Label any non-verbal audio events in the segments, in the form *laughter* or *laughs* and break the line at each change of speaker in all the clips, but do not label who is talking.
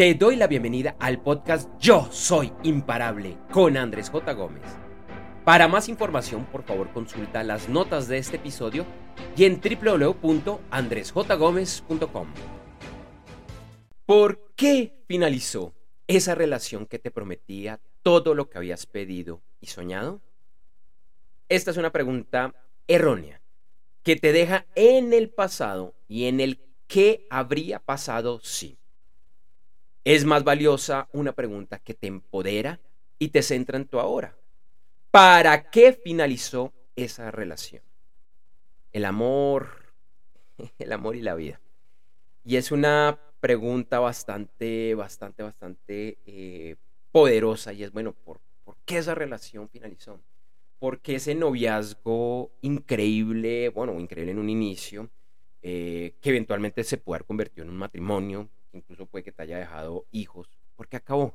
Te doy la bienvenida al podcast Yo Soy Imparable con Andrés J. Gómez. Para más información, por favor, consulta las notas de este episodio y en www.andresjgomez.com. ¿Por qué finalizó esa relación que te prometía todo lo que habías pedido y soñado? Esta es una pregunta errónea que te deja en el pasado y en el qué habría pasado si. Es más valiosa una pregunta que te empodera y te centra en tu ahora. ¿Para qué finalizó esa relación? El amor, *laughs* el amor y la vida. Y es una pregunta bastante, bastante, bastante eh, poderosa y es, bueno, ¿por, ¿por qué esa relación finalizó? ¿Por qué ese noviazgo increíble, bueno, increíble en un inicio, eh, que eventualmente se puede haber convertido en un matrimonio, incluso puede que te haya dejado hijos, porque acabó.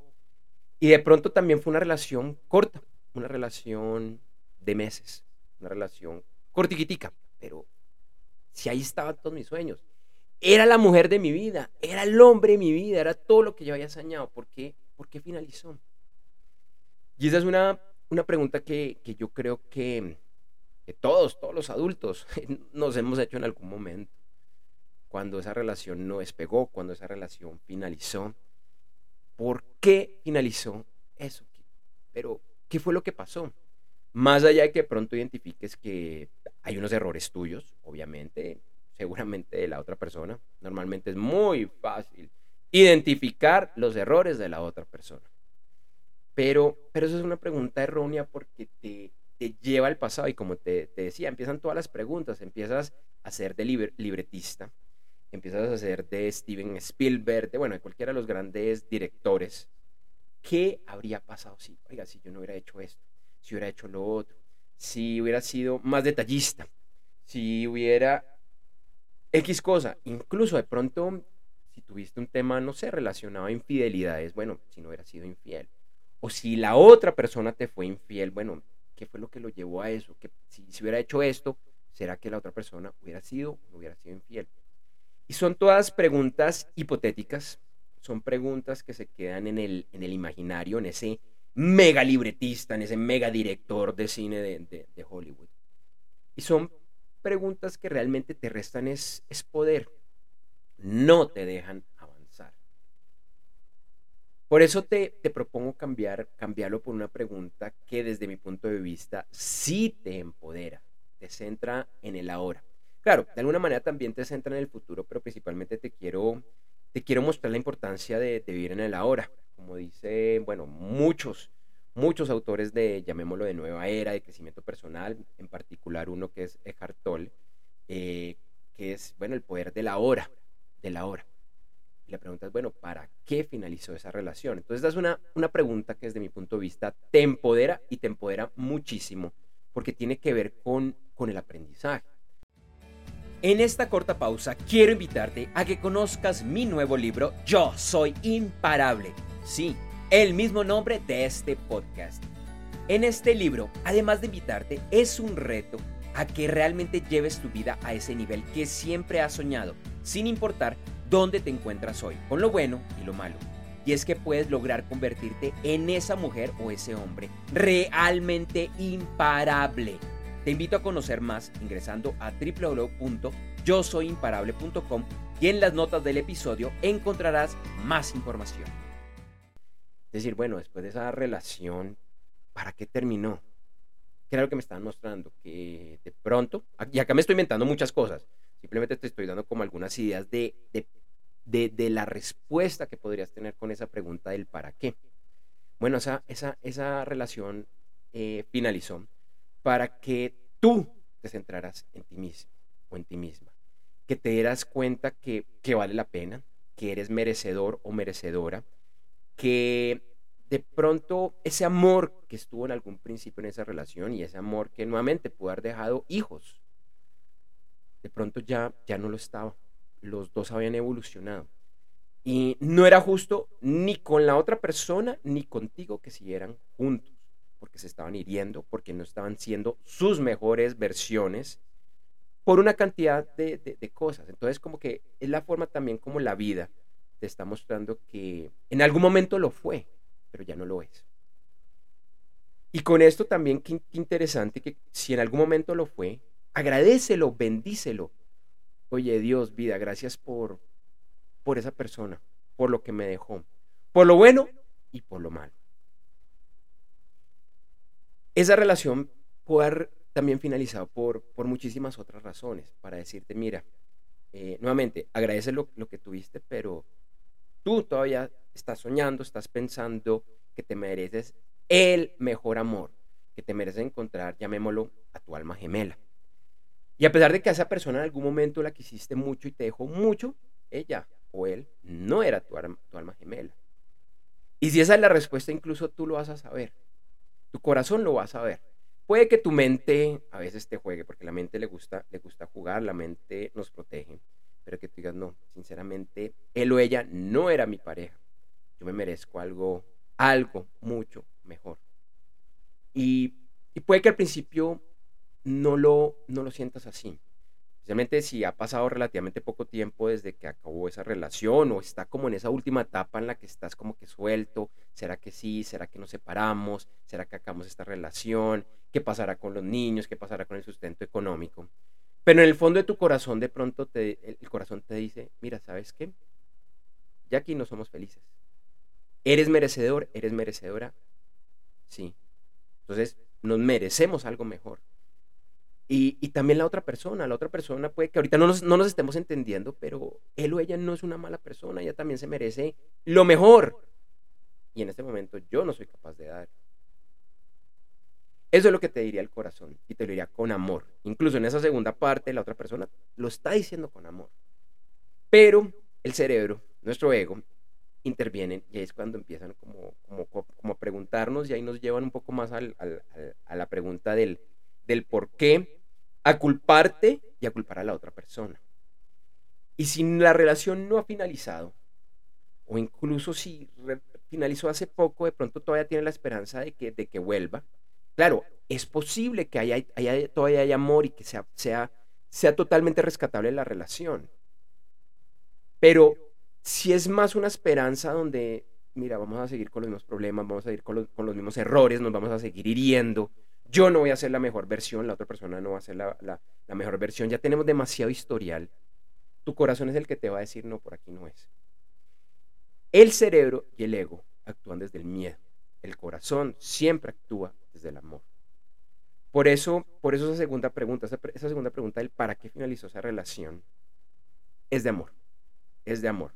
Y de pronto también fue una relación corta, una relación de meses, una relación cortiquitica, pero si ahí estaban todos mis sueños. Era la mujer de mi vida, era el hombre de mi vida, era todo lo que yo había soñado. ¿Por qué, ¿Por qué finalizó? Y esa es una, una pregunta que, que yo creo que todos, todos los adultos *laughs* nos hemos hecho en algún momento cuando esa relación no despegó, cuando esa relación finalizó. ¿Por qué finalizó eso? Pero, ¿qué fue lo que pasó? Más allá de que pronto identifiques que hay unos errores tuyos, obviamente, seguramente de la otra persona, normalmente es muy fácil identificar los errores de la otra persona. Pero, pero eso es una pregunta errónea porque te, te lleva al pasado y como te, te, decía, empiezan todas las preguntas, empiezas a ser de libretista empiezas a hacer de Steven Spielberg, de, bueno, de cualquiera de los grandes directores, ¿qué habría pasado si, oiga, si yo no hubiera hecho esto, si hubiera hecho lo otro, si hubiera sido más detallista, si hubiera X cosa, incluso de pronto, si tuviste un tema, no sé, relacionado a infidelidades, bueno, si no hubiera sido infiel, o si la otra persona te fue infiel, bueno, ¿qué fue lo que lo llevó a eso? Si, si hubiera hecho esto, ¿será que la otra persona hubiera sido o no hubiera sido infiel? Y son todas preguntas hipotéticas, son preguntas que se quedan en el, en el imaginario, en ese mega libretista, en ese mega director de cine de, Hollywood. Y son preguntas que realmente te restan es, es poder, no te dejan avanzar. Por eso te, te propongo cambiar, cambiarlo por una pregunta que desde mi punto de vista sí te empodera, te centra en el ahora. Claro, de alguna manera también te centra en el futuro, pero principalmente te quiero, te quiero mostrar la importancia de, vivir en el ahora. Como dice, bueno, muchos, muchos autores de, llamémoslo de nueva era, de crecimiento personal, en particular uno que es Eckhart Tolle, eh, que es, bueno, el poder de la hora, de la hora. Y la pregunta es, bueno, ¿para qué finalizó esa relación? Entonces, es una, una pregunta que desde mi punto de vista te empodera y te empodera muchísimo, porque tiene que ver con, con el aprendizaje. En esta corta pausa quiero invitarte a que conozcas mi nuevo libro Yo Soy Imparable. Sí, el mismo nombre de este podcast. En este libro, además de invitarte, es un reto a que realmente lleves tu vida a ese nivel que siempre has soñado, sin importar dónde te encuentras hoy, con lo bueno y lo malo. Y es que puedes lograr convertirte en esa mujer o ese hombre realmente imparable te invito a conocer más ingresando a www.yosoyimparable.com y en las notas del episodio encontrarás más información. Es decir, bueno, después de esa relación, ¿para qué terminó? ¿Qué era lo que me estaban mostrando? Que de pronto, y acá me estoy inventando muchas cosas, simplemente te estoy dando como algunas ideas de, de, la respuesta que podrías tener con esa pregunta del para qué. Bueno, esa, esa, esa relación eh, finalizó para que tú te centraras en ti mismo o en ti misma. Que te dieras cuenta que, que vale la pena, que eres merecedor o merecedora, que de pronto ese amor que estuvo en algún principio en esa relación y ese amor que nuevamente pudo haber dejado hijos, de pronto ya, ya no lo estaba. Los dos habían evolucionado. Y no era justo ni con la otra persona ni contigo que siguieran juntos se estaban hiriendo, porque no estaban siendo sus mejores versiones, por una cantidad de, cosas. Entonces, como que es la forma también como la vida te está mostrando que en algún momento lo fue, pero ya no lo es. Y con esto también, qué, interesante que si en algún momento lo fue, agradecelo, bendícelo. Oye, Dios, vida, gracias por, por esa persona, por lo que me dejó, por lo bueno y por lo malo. Esa relación puede haber también finalizado por, por muchísimas otras razones, para decirte, mira, eh, nuevamente, agradece lo, lo que tuviste, pero tú todavía estás soñando, estás pensando que te mereces el mejor amor, que te mereces encontrar, llamémoslo, a tu alma gemela. Y a pesar de que a esa persona en algún momento la quisiste mucho y te dejó mucho, ella o él no era tu, tu alma gemela. Y si esa es la respuesta, incluso tú lo vas a saber. Tu corazón lo va a saber. Puede que tu mente a veces te juegue, porque la mente le gusta, le gusta jugar, la mente nos protege pero que tú digas, no, sinceramente, él o ella no era mi pareja. Yo me merezco algo, algo mucho mejor. Y, puede que al principio no lo, no lo sientas así. Especialmente si ha pasado relativamente poco tiempo desde que acabó esa relación o está como en esa última etapa en la que estás como que suelto. ¿Será que sí? ¿Será que nos separamos? ¿Será que acabamos esta relación? ¿Qué pasará con los niños? ¿Qué pasará con el sustento económico? Pero en el fondo de tu corazón de pronto te, el corazón te dice, mira, ¿sabes qué? Ya aquí no somos felices. ¿Eres merecedor? ¿Eres merecedora? Sí. Entonces, nos merecemos algo mejor. Y, también la otra persona, la otra persona puede que ahorita no nos, no nos estemos entendiendo, pero él o ella no es una mala persona, ella también se merece lo mejor. Y en este momento yo no soy capaz de dar. Eso es lo que te diría el corazón y te lo diría con amor. Incluso en esa segunda parte, la otra persona lo está diciendo con amor. Pero el cerebro, nuestro ego, intervienen y ahí es cuando empiezan como, como, a preguntarnos y ahí nos llevan un poco más a la pregunta del, del por qué, a culparte y a culpar a la otra persona. Y si la relación no ha finalizado, o incluso si finalizó hace poco, de pronto todavía tiene la esperanza de que, de que vuelva, Claro, es posible que haya, todavía haya amor y que sea, sea, sea totalmente rescatable la relación. Pero si es más una esperanza donde, mira, vamos a seguir con los mismos problemas, vamos a seguir con los, mismos errores, nos vamos a seguir hiriendo, yo no voy a ser la mejor versión, la otra persona no va a ser la, la mejor versión, ya tenemos demasiado historial, tu corazón es el que te va a decir, no, por aquí no es. El cerebro y el ego actúan desde el miedo. El corazón siempre actúa desde el amor. Por eso, por eso esa segunda pregunta, esa, segunda pregunta del para qué finalizó esa relación, es de amor. Es de amor.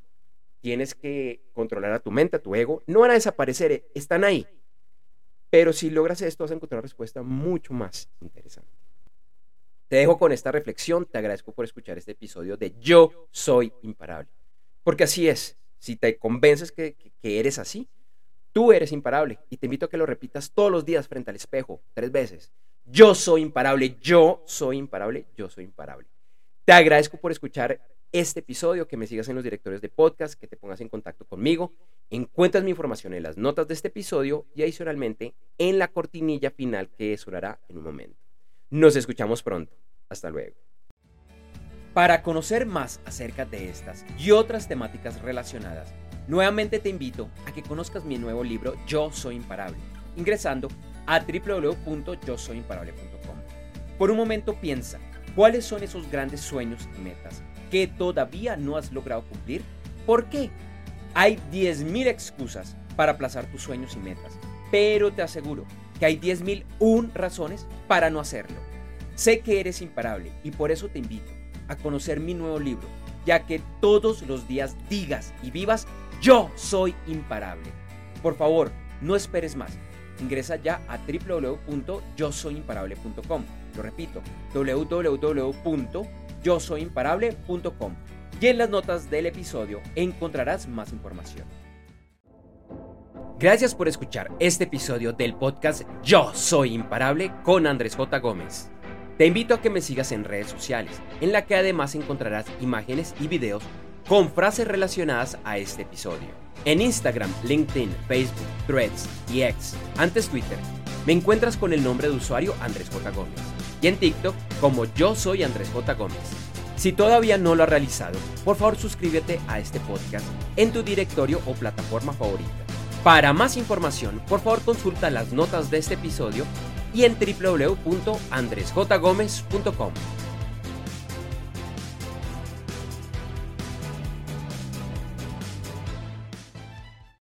Tienes que controlar a tu mente, a tu ego. No van a desaparecer, eh, están ahí. Pero si logras esto, vas a encontrar una respuesta mucho más interesante. Te dejo con esta reflexión. Te agradezco por escuchar este episodio de Yo Soy Imparable. Porque así es. Si te convences que eres así, Tú eres imparable y te invito a que lo repitas todos los días frente al espejo, tres veces. Yo soy imparable, yo soy imparable, yo soy imparable. Te agradezco por escuchar este episodio, que me sigas en los directorios de podcast, que te pongas en contacto conmigo. Encuentras mi información en las notas de este episodio y adicionalmente en la cortinilla final que sonará en un momento. Nos escuchamos pronto. Hasta luego. Para conocer más acerca de estas y otras temáticas relacionadas, Nuevamente te invito a que conozcas mi nuevo libro Yo Soy Imparable, ingresando a www.yosoyimparable.com. Por un momento piensa, ¿cuáles son esos grandes sueños y metas que todavía no has logrado cumplir? ¿Por qué? Hay 10.000 excusas para aplazar tus sueños y metas, pero te aseguro que hay 10.001 razones para no hacerlo. Sé que eres imparable y por eso te invito a conocer mi nuevo libro, ya que todos los días digas y vivas yo soy imparable. Por favor, no esperes más. Ingresa ya a www.yosoyimparable.com. Lo repito, www.yosoyimparable.com. Y en las notas del episodio encontrarás más información. Gracias por escuchar este episodio del podcast Yo Soy Imparable con Andrés J. Gómez. Te invito a que me sigas en redes sociales, en la que además encontrarás imágenes y videos con frases relacionadas a este episodio. En Instagram, LinkedIn, Facebook, Threads y X, antes Twitter, me encuentras con el nombre de usuario Andrés J. Gómez y en TikTok como yo soy Andrés J. Gómez. Si todavía no lo has realizado, por favor suscríbete a este podcast en tu directorio o plataforma favorita. Para más información, por favor consulta las notas de este episodio y en www.andresjgomez.com.